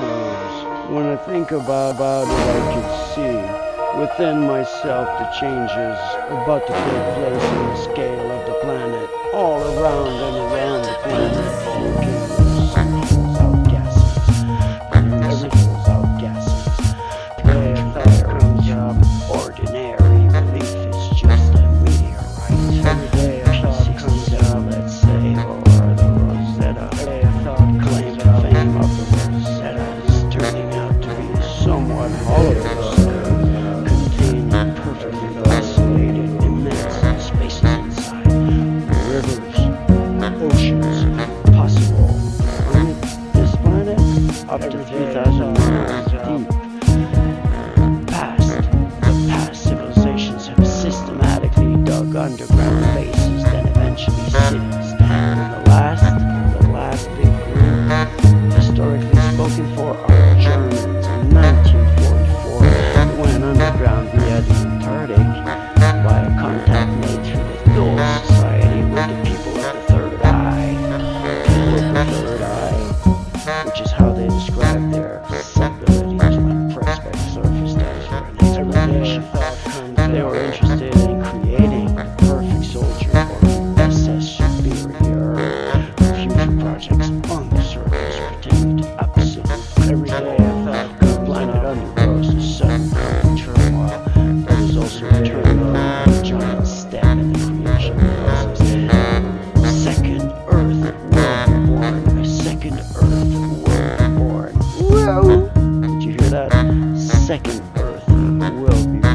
comes. When I think about, about it, I could see within myself the changes about to take place in the scale of the planet, all around and around. Up to 3,000 miles deep. Past, the past civilizations have systematically dug underground bases, then eventually cities. And the last, the last big group, historically spoken for, are Germans. In 1944, they went underground via the Antarctic by a contact made through the Thule Society with the people of the Third Eye. People of the Third Eye, which is how Were interested in creating the perfect soldier or SS superior. Future projects on the surface pretend absolute every day. I felt The planet undergoes a sudden turmoil, but is also a turmoil, a giant step in the creation process. Second Earth will be born. A second Earth will be born. Whoa! Did you hear that? Second Earth will be born.